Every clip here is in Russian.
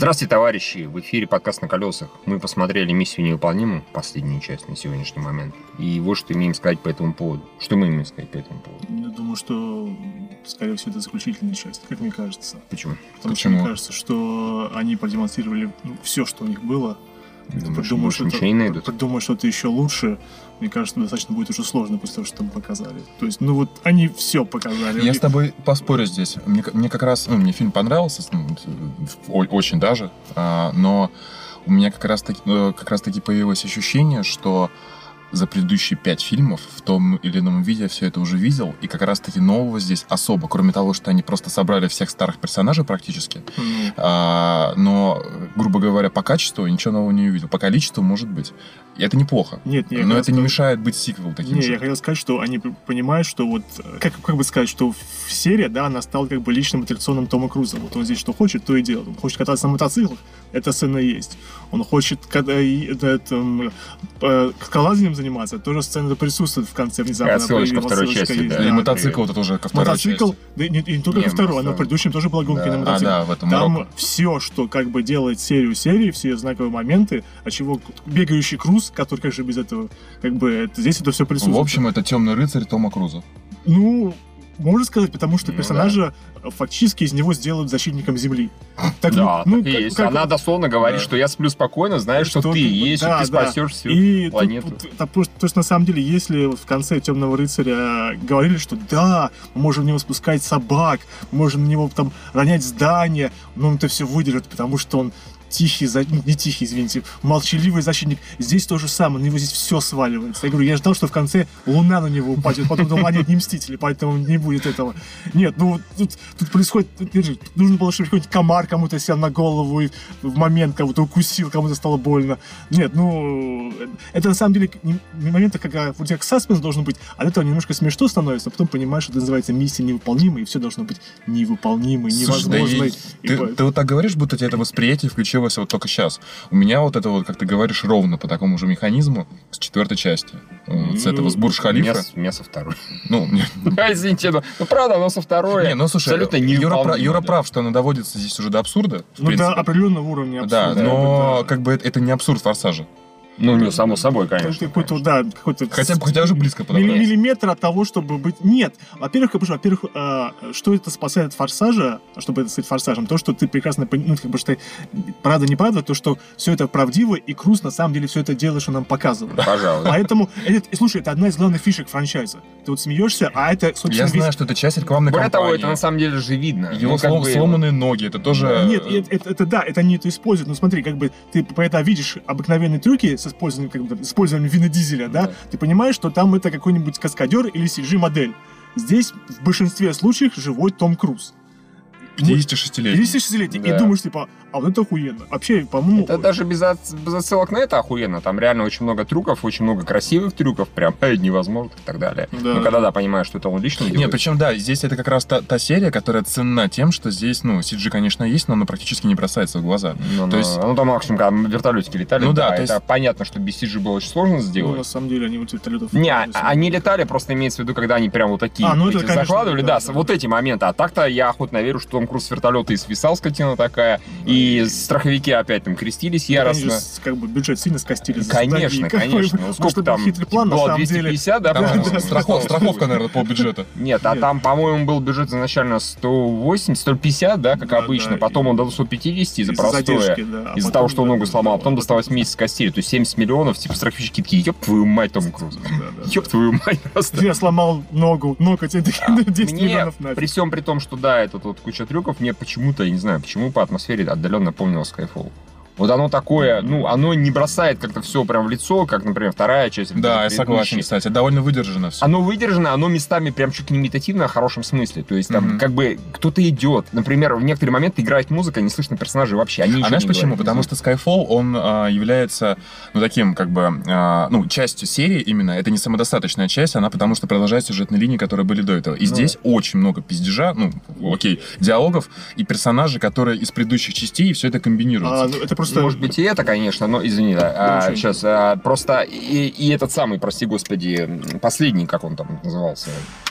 Здравствуйте, товарищи! В эфире подкаст «На колесах». Мы посмотрели «Миссию невыполнимую», последнюю часть на сегодняшний момент. И вот что имеем сказать по этому поводу. Что мы имеем сказать по этому поводу? Я думаю, что, скорее всего, это заключительная часть, как мне кажется. Почему? Потому Почему? что мне кажется, что они продемонстрировали ну, все, что у них было. Думаешь, Думаю, больше ничего не найдут? Придумать что-то еще лучше, мне кажется, достаточно будет уже сложно после того, что там показали. То есть, ну вот они все показали. Я с тобой поспорю здесь. Мне, мне как раз, ну, мне фильм понравился, ну, очень даже, а, но у меня как раз, таки, э, как раз таки появилось ощущение, что за предыдущие пять фильмов в том или ином виде я все это уже видел, и как раз таки нового здесь особо, кроме того, что они просто собрали всех старых персонажей практически, Ну, а, но, грубо говоря, по качеству ничего нового не увидел. По количеству, может быть. И это неплохо. Нет, я но это не мешает быть сиквелом таким Не, же. я хотел сказать, что они понимают, что вот, э, как, как бы сказать, что серия, да, она стала как бы личным аттракционом Тома Круза. Вот он здесь что хочет, то и делает. Он хочет кататься на мотоциклах, эта сцена есть. Он хочет когда это, это, э, скалолазанием заниматься, тоже сцена присутствует в конце внезапно. Отсылочка второй части, есть, да. И мотоцикл это тоже ко второй Мотоцикл, части. да, не, и не только Не, ко второй, ну, но в предыдущем тоже была гонка Да. на А, мотоцикле. да, в этом Там Марокко. все, что как бы делает серию серии, все знаковые моменты, от чего бегающий круз, который как же без этого, как бы это- здесь это все присутствует. В общем, это темный рыцарь Тома Круза. Ну, можно сказать, потому что Ну персонажа э, фактически из него сделают защитником Земли. Так, Да, ну, так и как- есть. как- Она дословно говорит, Да. что я сплю спокойно, знаешь, что, Что ты ты- есть, да, что ты да. спасешь всю И планету. тут- то есть, на самом деле, если в конце Темного рыцаря говорили, что да, мы можем в него спускать собак, мы можем на него там ронять здания, но он это все выдержит, потому что он тихий, не тихий, извините, молчаливый защитник. Здесь то же самое, на него здесь все сваливается. Я говорю, я ждал, что в конце Луна на него упадет, потом думал, а нет, не Мстители, поэтому не будет этого. Нет, ну тут, тут происходит, нужно было, чтобы какой-нибудь комар кому-то сел на голову и в момент кого-то укусил, кому-то стало больно. Нет, ну, это на самом деле моменты, когда у тебя саспенс должен быть, а от этого немножко смешно становится, а потом понимаешь, что это называется миссия невыполнимая, и все должно быть невыполнимой, Слушай, да невозможной. и И ты, ты вот так говоришь, будто тебе это восприятие включилось вот только сейчас. У меня вот это вот, как ты говоришь, ровно по такому же механизму с четвертой части. Вот с Ну, этого, с Бурж У меня, Халифа. с- у меня со второй. Ну, не, Извините, ну, ну, правда, оно со второй. не, ну слушай, абсолютно Юра, прав, Юра да. прав, что она доводится здесь уже до абсурда. в ну, до определенного уровня Да, абсурда, но да. как бы это, это не абсурд форсажа. Ну, не, само собой, Это конечно. какой-то, да, какой-то... Хотя бы хотя уже близко подобрать. миллиметр от того, чтобы быть... Нет. Во-первых, как бы, во-первых, а, что это спасает от форсажа, чтобы это стать форсажем? То, что ты прекрасно пон- ну, как бы, что правда, неправда, то, что все это правдиво, и Круз на самом деле все это делает, что нам показывает. Пожалуй. Поэтому, это, слушай, это одна из главных фишек франчайза. Ты вот смеешься, а это, собственно, Я весь- знаю, что это часть рекламной Более того, кампании. это на самом деле же видно. Его Ну, слом- бы- сломанные ноги, это тоже... Нет, это, это- это да, это они это используют. Но смотри, как бы ты когда видишь обыкновенные трюки с использованием, как бы, использованием Вина Дизеля, да, Да. ты понимаешь, что там это какой-нибудь каскадер или CG-модель. Здесь в большинстве случаев живой Том Круз. 56-летний. 56-летний. Да. И думаешь, типа, а вот это охуенно. Вообще, по-моему... Это даже без, от- без отсылок на это охуенно. Там реально очень много трюков, очень много красивых трюков, прям э, невозможных и так далее. Да. Ну, когда, да, понимаешь, что это он лично Не, делает. причем, да, здесь это как раз та, та серия, которая ценна тем, что здесь, ну, CG, конечно, есть, но оно практически не бросается в глаза. Ну, то ну, есть- ну, там максимум, когда вертолетики летали, Ну да, да, то это есть- понятно, что без CG было очень сложно Ну, сделать. на самом деле, они вот вертолетов... Не, они летали, просто имеется в виду, когда они прям вот такие А, ну это, конечно, закладывали, да, да, да. вот эти моменты. А так-то я охотно верю, что Том Круз с вертолета и свисал, скотина такая, и страховики опять там крестились Они яростно. же, с- как бы, бюджет сильно скостили. за Конечно, такие, конечно. Ну, сколько там? Хитрый план, на было самом деле. 250, да, Там по-моему? страхов- страховка, наверное, полбюджета. Нет, а там, по-моему, был бюджет изначально 180, 150, да, как Да, обычно. да, Потом и- он до 150 из-за да. А Из-за того, что он да, ногу сломал, а потом да, доставалось месяц костей. То есть 70 миллионов, типа страховщики такие, ёб твою мать, Том Круз. да, да, да. Ёб твою мать, просто. Я сломал ногу, ногу тебе такие 10 А, Мне, миллионов нафиг. при всем при том, что да, это тут куча трюков, мне почему-то, я не знаю, почему по атмосфере отдаленно напомнило Skyfall. Вот оно такое, ну, оно не бросает как-то все прям в лицо, как, например, вторая часть. Да, я согласен, кстати. Довольно выдержано все. Оно выдержано, оно местами прям чуть не имитативно, в хорошем смысле. То есть там Мгм. как бы кто-то идет. Например, в некоторые моменты играет музыка, не слышно персонажей вообще. Они А знаешь не почему? говорят. Потому что Skyfall, он а, является, ну, таким, как бы, а, ну, частью серии именно. Это не самодостаточная часть, она потому что продолжает сюжетные линии, которые были до этого. И Ну здесь очень много пиздежа, ну, окей, диалогов и персонажей, которые из предыдущих частей, и все это комбинируется. А, ну, это просто... Может быть и это, конечно, но извини, да. А, сейчас просто и, и этот самый, прости господи, последний, как он там назывался,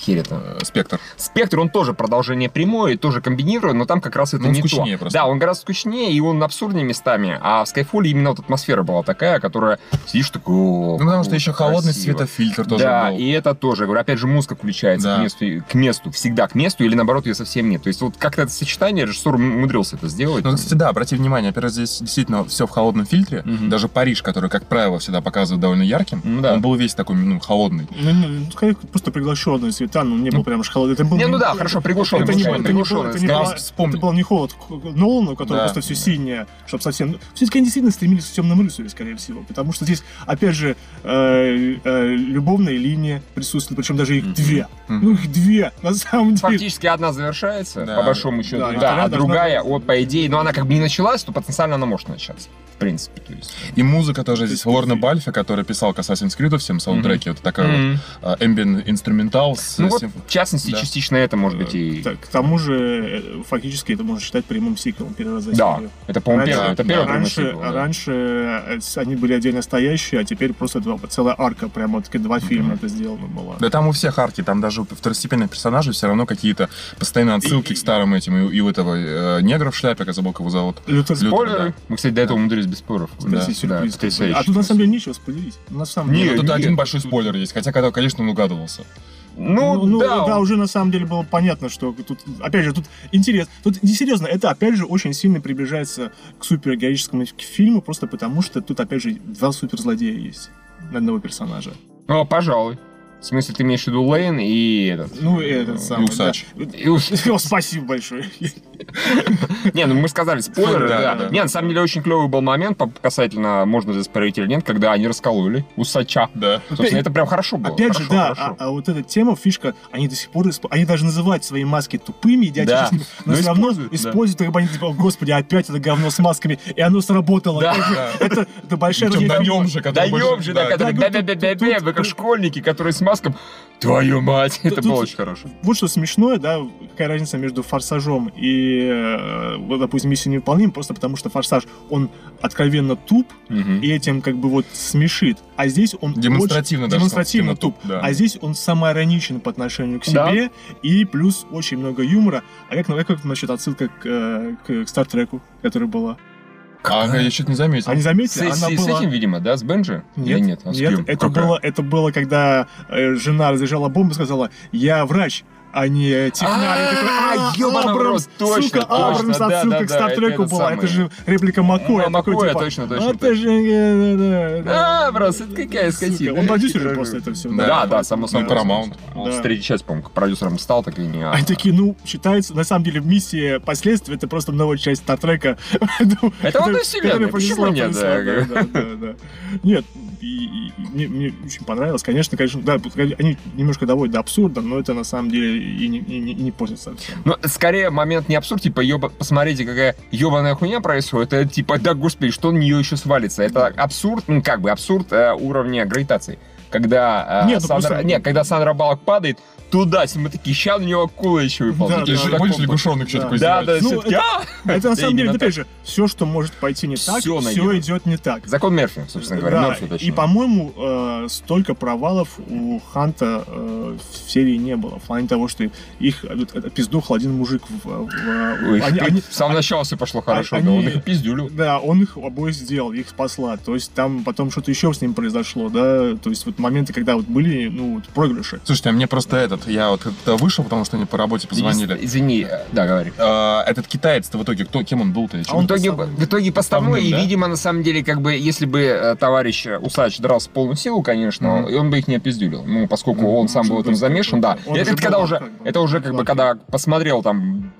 Хер это. Э, Спектр. Спектр, он тоже продолжение прямое, тоже комбинирует, но там как раз это он не скучнее то. просто. Да, он гораздо скучнее, и он абсурднее местами. А в Skyfall именно вот атмосфера была такая, которая сидишь такой, «О, Ну, потому что еще холодный красиво». светофильтр тоже да, был. и это тоже, говорю, опять же, музыка включается Да. к, месту, к месту, всегда к месту, или наоборот, ее совсем нет. То есть вот как-то это сочетание, режиссер умудрился это сделать. Ну, кстати, да, обрати внимание, во-первых, здесь действительно все в холодном фильтре. Мгм. Даже Париж, который, как правило, всегда показывают довольно ярким, Ну да. он был весь такой, ну, холодный. Ну, ну, скорее, просто приглашенные цвета, ну, не был прям уж холодный. Это был Не, ну да, хорошо, приглушенный, Это не, приглушенный, это не, был- это не была- это был не холод Нолана, у которого Да, просто все да. синее, чтобы совсем... Все-таки они действительно стремились к темному рыцарю, скорее всего, потому что здесь, опять же, э, э, любовная линия присутствует, причем даже их две. Ну, их две, на самом деле. Фактически одна завершается, Да. по большому счету, Да, а другая, вот по идее, но она как бы не началась, то потенциально она может начаться, в принципе. То есть. И музыка тоже здесь Лорна Бальфи, который писал к Assassin's Creed всем саундтреки. Вот такая Мгм. вот э, ambient инструментал с... Ну вот, в частности, да. частично это может быть и... Так, к тому же, э, фактически, это можно считать прямым сиквелом первого за Да, серию. это, по-моему, Раньше- первый, это да, первый прямой раньше, сиквел, да. раньше э, они были отдельно стоящие, а теперь просто два- целая арка, прямо вот такие два фильма это сделано было. Да там у всех арки, там даже у второстепенных персонажей все равно какие-то постоянные отсылки И- к старым этим. И, и у этого э, негра в шляпе, как забыл, его зовут. Лютер Лютер, Спойлеры. да. Мы, кстати, до этого умудрились без споров. Да, да, а тут на самом деле нечего спойлерить. На самом деле. Ну, тут нет, один большой спойлер есть, хотя, когда, конечно, он угадывался. Ну, Ну, да, да, он- уже на самом деле было понятно, что тут, опять же, тут интерес. Тут, не серьезно, это опять же очень сильно приближается к супергероическому фильму, просто потому что тут, опять же, два суперзлодея есть на одного персонажа. О, пожалуй. В смысле, ты имеешь в виду Лейн и этот... Ну, и этот самый. Усач. да. И уж- О, спасибо большое. Не, ну мы сказали спойлеры, Да, да. да. Не, на самом деле очень клевый был момент, касательно, можно здесь спорить или нет, когда они раскололи усача. Да. Собственно, это прям хорошо было. Опять же, да, а, а вот эта тема, фишка, они до сих пор, они даже называют свои маски тупыми, идиотическими, но, но все равно используют, да. как бы они типа, «О, господи, опять это говно с масками, и оно сработало. Да. Да. Это, это большая Причем нем же, который Даем же, да, да, который да, бе-бе-бе-бе-бе, тут- вы как школьники, которые с маском. Твою мать, это было очень хорошо. Вот что смешное, да, какая разница между «Форсажом» и, э, вот, допустим, «Миссией невыполнима», просто потому что «Форсаж», он откровенно туп, и этим как бы вот смешит. А здесь он Демонстративно очень- даже, демонстративно туп. туп, да. А здесь он самоироничен по отношению к Да. себе, и плюс очень много юмора. А как, а как насчет отсылка к, э, к Стартреку, которая была? А, я что-то не заметил. А не С, заметили? с- Она с была... этим, видимо, да, с Бенджи? Или Нет, нет, а с нет, это Какая? было, это было, когда э, жена разряжала бомбу и сказала, я врач, а не технарь. А, «А, ёбаный в рот, Абрамс, сука, Абрамс, отсылка к Стартреку была. Это же реплика Маккоя. М, такой, Маккоя, типа, точно, точно, Это же... э, А, брос, это какая скотина. Он продюсер же просто это все. Да, да, само собой. Ну, Paramount. Он третьей части, по-моему, продюсером стал, так и не... а- Они такие, ну, считается, на самом деле, миссия последствий, это просто новая часть Стартрека. Это вот и вселенная, почему нет. Нет, и- и- мне, мне очень понравилось. Конечно, конечно, да, они немножко доводят до абсурда, но это на самом деле и не, и не, и не портит совсем. Ну, скорее, момент не абсурд, типа, ёба, посмотрите, какая ебаная хуйня происходит. Это типа, да, господи, что на нее еще свалится? Это абсурд, ну, как бы абсурд э, уровня гравитации. Когда, э, Нет, ну, Сандра, просто- не, когда Сандра Балок падает, туда, мы такие, ща на него акула еще выползет. Да, да, помнишь, лягушонок Да. такой Да, да? Ну, все-таки, а! Это на самом деле, опять же, все, что может пойти не так, все идет не так. Закон Мерфи, собственно говоря, Да, Мерфи, точнее. и, по-моему, э, столько провалов у Ханта э, в серии не было. В плане того, что их пиздухал один мужик в... в- в- Ой, они- они- с самого начала все пошло хорошо, он их пиздюлил. Да, он их обоих сделал, их спасла. То есть там потом что-то еще с ним произошло, да. То есть вот моменты, когда вот были, ну, вот проигрыши. Слушайте, а мне просто этот, я вот когда вышел, потому что они по работе позвонили. Извини, э, да, говори. А, Этот китаец-то в итоге, кто, кем он был-то? А он в итоге, поставной. в итоге поставной, Поставным, и, да? видимо, на самом деле, как бы, если бы э, товарищ э, Усач дрался в полную силу, конечно, и он бы их не опиздюлил. Ну, поскольку Ну, он сам был в этом замешан, да. он Это, когда уже, как бы, это уже, как бы, когда посмотрел там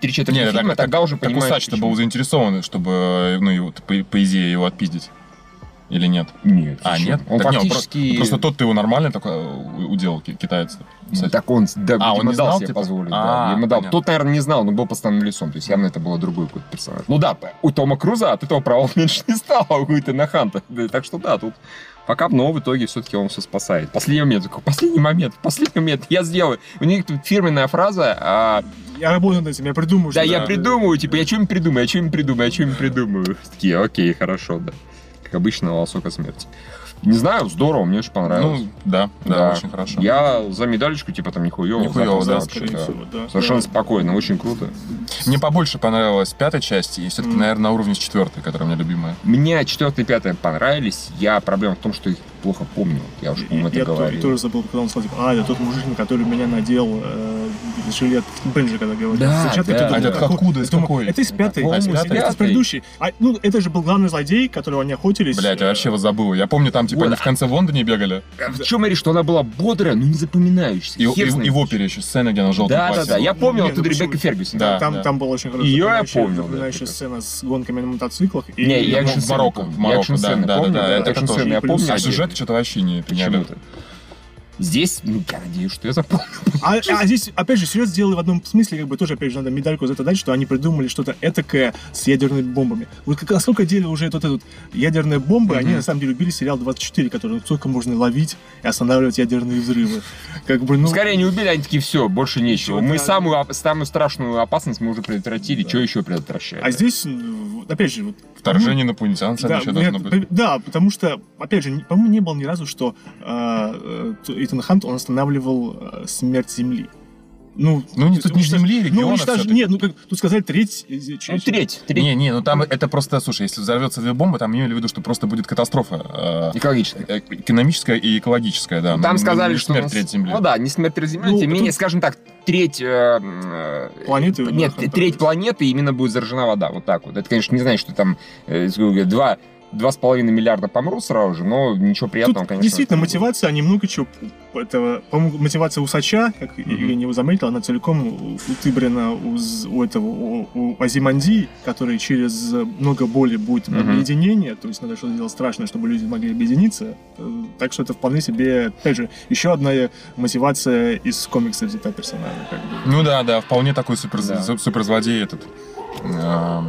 три четверти фильма, так- тогда уже Так понимаешь, Усач-то почему. был заинтересован, чтобы, ну, его, по, по идее, его отпиздить. Или нет? Нет. А, нет? Он Так не, он фактически... про- Просто тот ты его нормально такой у- уделал, ки- китаец. Ну, Так он, да, А, он не дал знал, себе типа? позволить. А, да. Ему дал. Тот, наверное, не знал, но был постоянным лицом. То есть явно это было другой какой-то персонаж. Ну да, у Тома Круза от этого провал меньше не стало, а у Итана Ханта. Да, Так что да, тут пока, но в итоге все-таки он все спасает. Последний момент, такой, последний момент, последний момент, я сделаю. У них тут фирменная фраза, а, Я работаю над этим, я придумаю. да, что- я придумаю, типа, я что-нибудь придумаю, я что-нибудь придумаю, я что-нибудь придумаю. Такие, окей, хорошо, да. Как обычно, волосок от смерти. Не знаю, здорово, мне очень понравилось. Ну, да, да, очень хорошо. Я за медалечку, типа, там, нихуево. Нихуево, да, скорее да. всего, да. Совершенно Да. спокойно, очень круто. Мне побольше понравилась пятая часть, и все-таки, Мгм. наверное, на уровне с четвертой, которая у меня любимая. Мне четвертая и пятая понравились. Я проблема в том, что их плохо помню. Я уже, по-моему, это Я говорил. тоже забыл, когда он сказал, типа, а, это тот мужик, который меня надел э, жилет Бенджи, когда говорил. Да, ты да. думал, А это откуда, из я какой? Это из пятой. А, из пятой? Это из предыдущей. А, ну, это же был главный злодей, которого они охотились. Блять, я вообще его забыл. Я помню, там, типа, Вот. они в конце в Лондоне бегали. В чем я что она была бодрая, но не запоминающаяся. И, и- в опере еще сцена, где она в желтом Да, да, да. Я помнил оттуда ну почему? Ребекка Фергюсон. Да. Там, там была очень хорошая Её я помнил, да, запоминающая это. сцена с гонками на мотоциклах. Не, я в Марокко, в Марокко, да, да, да, помню, это я Плюс- помню. А сюжет что-то вообще не поняли. Здесь, ну, я надеюсь, что я запомнил. А, а здесь, опять же, сюжет сделали в одном смысле, как бы тоже, опять же, надо медальку за это дать, что они придумали что-то этакое с ядерными бомбами. Вот как, насколько деле уже вот этот ядерные бомбы, они на самом деле любили сериал 24, который сколько можно ловить и останавливать ядерные взрывы. Как бы, ну... Скорее не убили, они такие, все, больше нечего. Мы да. самую, самую страшную опасность мы уже предотвратили, что еще предотвращать? А здесь, опять же, вот Вторжение инопланетян Да, еще нет, должно быть. да, потому что, опять же, по-моему, не было ни разу, что э, э, Итан Хант, он останавливал э, смерть Земли. Ну, Ну, не- тут не Земли, Ну, региона уничтож- всё-таки. Нет, ну, как тут сказали треть... э, Ну, треть, треть. Не, не, ну там это просто, слушай, если взорвется две бомбы, там имели в виду, что просто будет катастрофа. э, Экологическая. э, экономическая и экологическая, да. Там Ну, сказали, не что... смерть нас- треть Земли. Ну да, не смерть треть Земли, Ну, тем не менее, тут- скажем так, треть... э, э, Планеты, Нет, да, треть планеты именно будет заражена вода, вот так вот. Это, конечно, не значит, что там э, два, два с половиной миллиарда помрут сразу же, но ничего приятного, Тут конечно. действительно мотивация, они много чего этого, по-моему, мотивация усача, как я не заметил, она целиком утыбрена у, у этого у, у Азиманди, который через много боли будет Мгм. объединение, то есть надо что-то делать страшное, чтобы люди могли объединиться. Э, Так что это вполне себе, опять же, еще одна мотивация из комикса взята персонажа. Как бы. Ну да, да, вполне такой супер, Да. су- суперзлодей этот. э,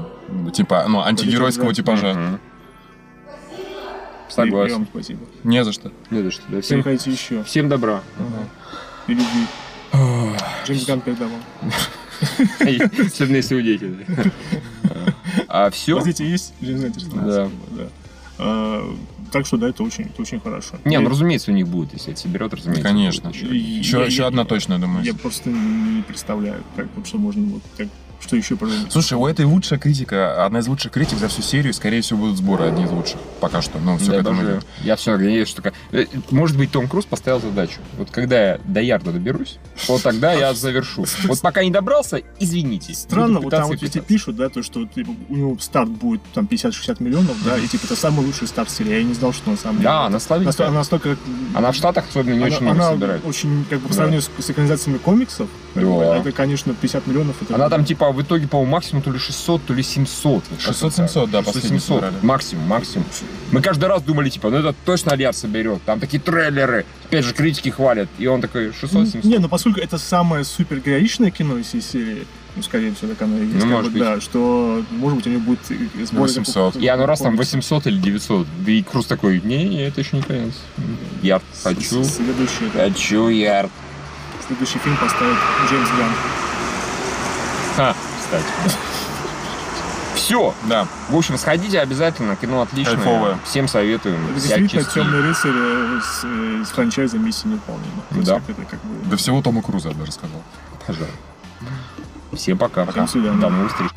типа, ну, антигеройского типажа. Мгм. Согласен. вам спасибо. Не за что. Не за что, да. Всем хотите еще. всем добра. И любви. Джеймс Ганн передавал. Особенно если у дети. да. А все? Дети есть? Джеймс Ганн. Да. А, Так что да, это очень, это очень хорошо. Не, ну разумеется, у них будет, если это соберет, разумеется. Конечно. еще. Еще, я- еще я- одна точно, я думаю. Я просто не представляю, как вот что можно вот так, что еще придумать. Слушай, у этой лучшая критика, одна из лучших критик за всю серию, скорее всего, будут сборы одни из лучших. Пока что. Ну, все Дай к этому идет. Я все надеюсь, что... Может быть, Том Круз поставил задачу. Вот когда я до ярда доберусь, вот тогда я завершу. Вот пока не добрался, извините. Странно, вот там вот и везде пытаться. пишут, да, то, что типа, у него старт будет там 50-60 миллионов, да, и типа это самый лучший старт серии. Я не знал, что на самом деле. Да, она слабенькая. Она настолько... Она в Штатах особенно не очень много собирает. очень, как бы, по Да. сравнению с, экранизациями комиксов, Да. это, конечно, 50 миллионов. Она там типа в итоге, по-моему, максимум то ли 600, то ли 700. 600-700, да, последний 700. собрали. Максимум, максимум. Мы каждый раз думали, типа, ну это точно Альяр соберет. Там такие трейлеры. Опять же, критики хвалят. И он такой, 600-700. Не, ну поскольку это самое супер героичное кино из всей серии, ну, скорее всего, так оно и есть, Ну, может бы, быть. да, что, может быть, у него будет и сбор... 800. И оно раз там комиксов. 800 или 900. Да и Круз такой, не-не, это еще не конец. Ярд, хочу. Следующий, да, Хочу ярд. следующий фильм поставит Джеймс Ганн. Ха, кстати. Все. Да. В общем, сходите обязательно. Кино отличное. Кайфовое. Всем советуем. Это Взять действительно частей. темный рыцарь э, с, э, с франчайзом миссии есть Да. как это как бы... До всего Тома Круза, я бы даже сказал. Пожалуйста. Всем пока. Свидания. До новых встреч.